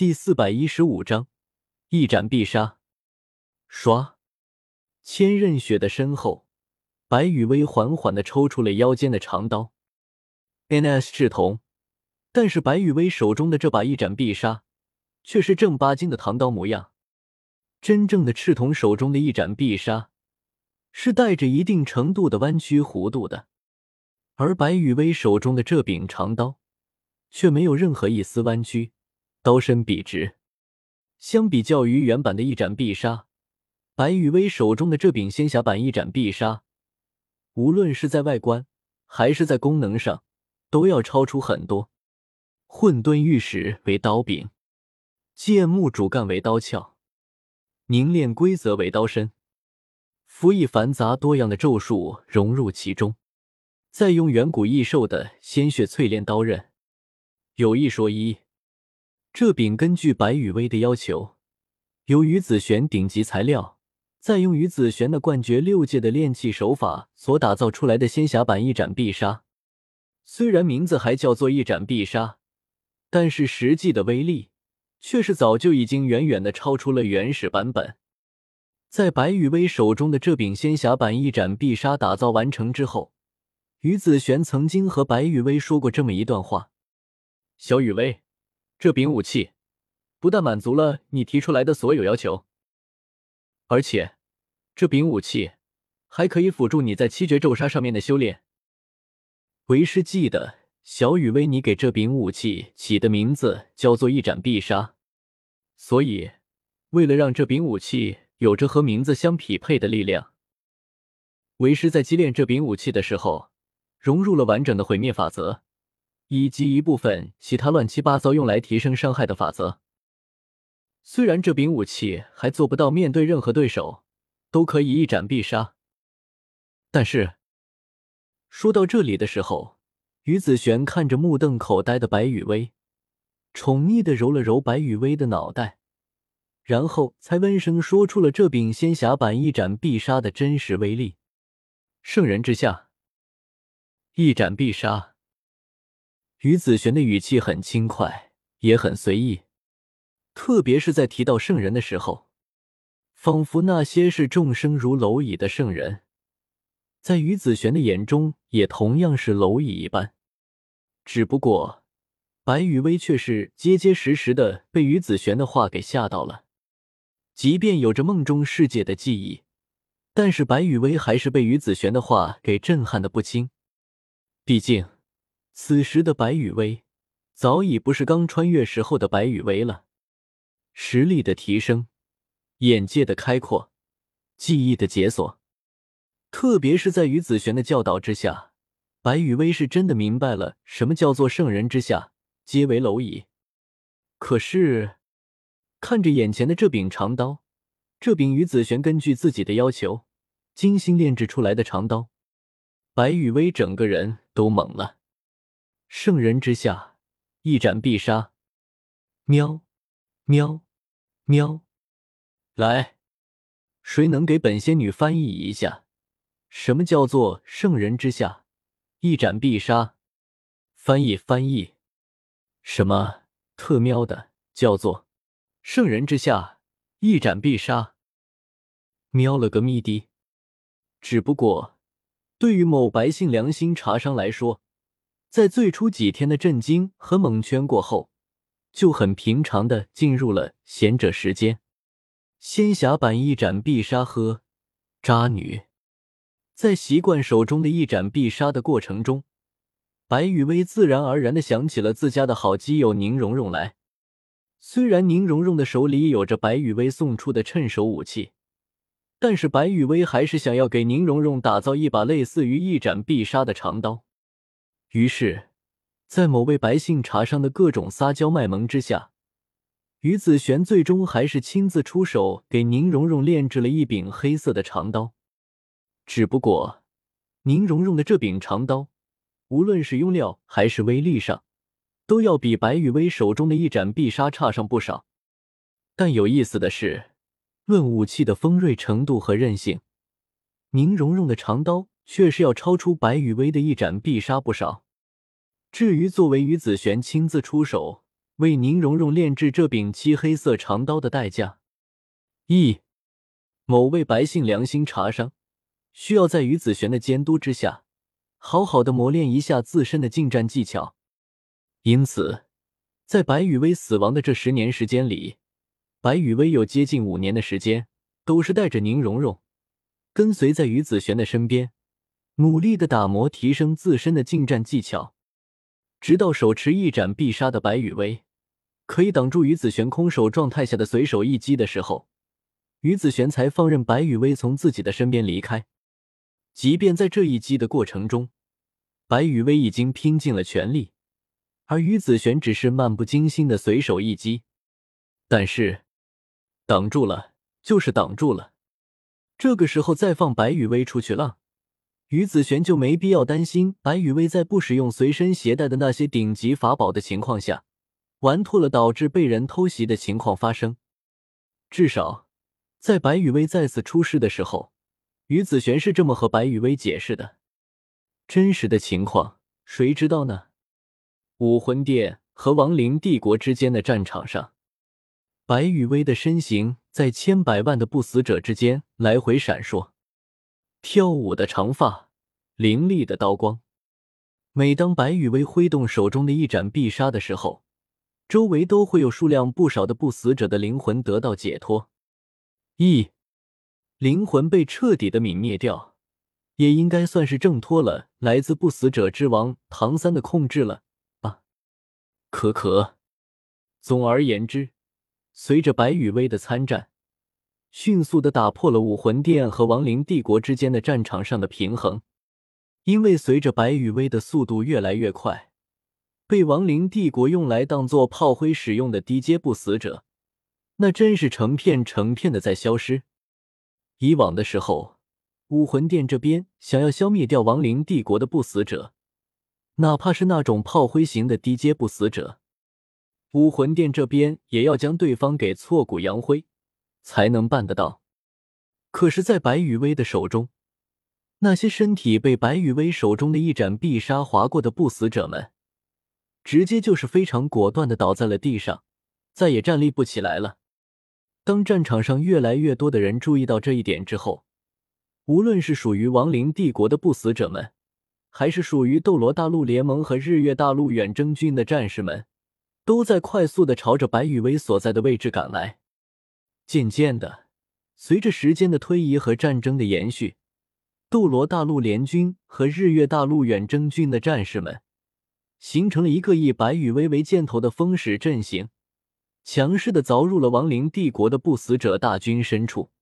第四百一十五章一斩必杀。唰，千仞雪的身后，白羽薇缓缓的抽出了腰间的长刀。N.S. 赤铜，但是白羽薇手中的这把一斩必杀，却是正八经的唐刀模样。真正的赤铜手中的一斩必杀，是带着一定程度的弯曲弧度的，而白羽薇手中的这柄长刀，却没有任何一丝弯曲。刀身笔直，相比较于原版的一斩必杀，白羽薇手中的这柄仙侠版一斩必杀，无论是在外观还是在功能上，都要超出很多。混沌玉石为刀柄，剑木主干为刀鞘，凝练规则为刀身，辅以繁杂多样的咒术融入其中，再用远古异兽的鲜血淬炼刀刃。有一说一。这柄根据白羽薇的要求，由于子璇顶级材料，再用于子璇的冠绝六界的炼器手法所打造出来的仙侠版一斩必杀，虽然名字还叫做一斩必杀，但是实际的威力却是早就已经远远的超出了原始版本。在白羽薇手中的这柄仙侠版一斩必杀打造完成之后，于子璇曾经和白羽薇说过这么一段话：“小雨薇。”这柄武器不但满足了你提出来的所有要求，而且这柄武器还可以辅助你在七绝咒杀上面的修炼。为师记得小雨薇你给这柄武器起的名字叫做一斩必杀，所以为了让这柄武器有着和名字相匹配的力量，为师在击炼这柄武器的时候融入了完整的毁灭法则。以及一部分其他乱七八糟用来提升伤害的法则。虽然这柄武器还做不到面对任何对手都可以一斩必杀，但是说到这里的时候，于子璇看着目瞪口呆的白羽薇，宠溺的揉了揉白羽薇的脑袋，然后才温声说出了这柄仙侠版一斩必杀的真实威力：圣人之下，一斩必杀。于子璇的语气很轻快，也很随意，特别是在提到圣人的时候，仿佛那些是众生如蝼蚁的圣人，在于子璇的眼中也同样是蝼蚁一般。只不过，白雨薇却是结结实实的被于子璇的话给吓到了。即便有着梦中世界的记忆，但是白雨薇还是被于子璇的话给震撼的不轻。毕竟。此时的白羽薇早已不是刚穿越时候的白羽薇了，实力的提升，眼界的开阔，记忆的解锁，特别是在于子璇的教导之下，白羽薇是真的明白了什么叫做圣人之下皆为蝼蚁。可是，看着眼前的这柄长刀，这柄于子璇根据自己的要求精心炼制出来的长刀，白羽薇整个人都懵了。圣人之下，一斩必杀。喵，喵，喵！来，谁能给本仙女翻译一下，什么叫做圣人之下，一斩必杀？翻译翻译。什么特喵的叫做圣人之下，一斩必杀？喵了个咪的！只不过，对于某白姓良心茶商来说。在最初几天的震惊和蒙圈过后，就很平常的进入了贤者时间。仙侠版一斩必杀，呵，渣女！在习惯手中的一斩必杀的过程中，白雨薇自然而然的想起了自家的好基友宁荣荣来。虽然宁荣荣的手里有着白雨薇送出的趁手武器，但是白雨薇还是想要给宁荣荣打造一把类似于一斩必杀的长刀。于是，在某位白姓茶商的各种撒娇卖萌之下，于子璇最终还是亲自出手给宁荣荣炼制了一柄黑色的长刀。只不过，宁荣荣的这柄长刀，无论是用料还是威力上，都要比白羽薇手中的一斩必杀差上不少。但有意思的是，论武器的锋锐程度和韧性，宁荣荣的长刀。却是要超出白羽薇的一斩必杀不少。至于作为于子璇亲自出手为宁荣荣炼制这柄漆黑色长刀的代价。一，某位白姓良心茶商需要在于子璇的监督之下，好好的磨练一下自身的近战技巧。因此，在白羽薇死亡的这十年时间里，白羽薇有接近五年的时间都是带着宁荣荣跟随在于子璇的身边，努力的打磨提升自身的近战技巧，直到手持一斩必杀的白羽薇。可以挡住于子璇空手状态下的随手一击的时候，于子璇才放任白羽薇从自己的身边离开。即便在这一击的过程中，白羽薇已经拼尽了全力，而于子璇只是漫不经心的随手一击，但是挡住了就是挡住了。这个时候再放白羽薇出去浪，于子璇就没必要担心白羽薇在不使用随身携带的那些顶级法宝的情况下。玩脱了，导致被人偷袭的情况发生。至少，在白羽薇再次出事的时候，于子璇是这么和白羽薇解释的。真实的情况，谁知道呢？武魂殿和亡灵帝国之间的战场上，白羽薇的身形在千百万的不死者之间来回闪烁，跳舞的长发，凌厉的刀光。每当白羽薇挥动手中的一斩必杀的时候，周围都会有数量不少的不死者的灵魂得到解脱，一灵魂被彻底的泯灭掉，也应该算是挣脱了来自不死者之王唐三的控制了吧？可可。总而言之，随着白羽薇的参战，迅速的打破了武魂殿和亡灵帝国之间的战场上的平衡，因为随着白羽薇的速度越来越快。被亡灵帝国用来当做炮灰使用的低阶不死者，那真是成片成片的在消失。以往的时候，武魂殿这边想要消灭掉亡灵帝国的不死者，哪怕是那种炮灰型的低阶不死者，武魂殿这边也要将对方给挫骨扬灰，才能办得到。可是，在白羽薇的手中，那些身体被白羽薇手中的一斩必杀划过的不死者们。直接就是非常果断的倒在了地上，再也站立不起来了。当战场上越来越多的人注意到这一点之后，无论是属于亡灵帝国的不死者们，还是属于斗罗大陆联盟和日月大陆远征军的战士们，都在快速的朝着白羽薇所在的位置赶来。渐渐的，随着时间的推移和战争的延续，斗罗大陆联军和日月大陆远征军的战士们。形成了一个以白羽威为箭头的风使阵型，强势的凿入了亡灵帝国的不死者大军深处。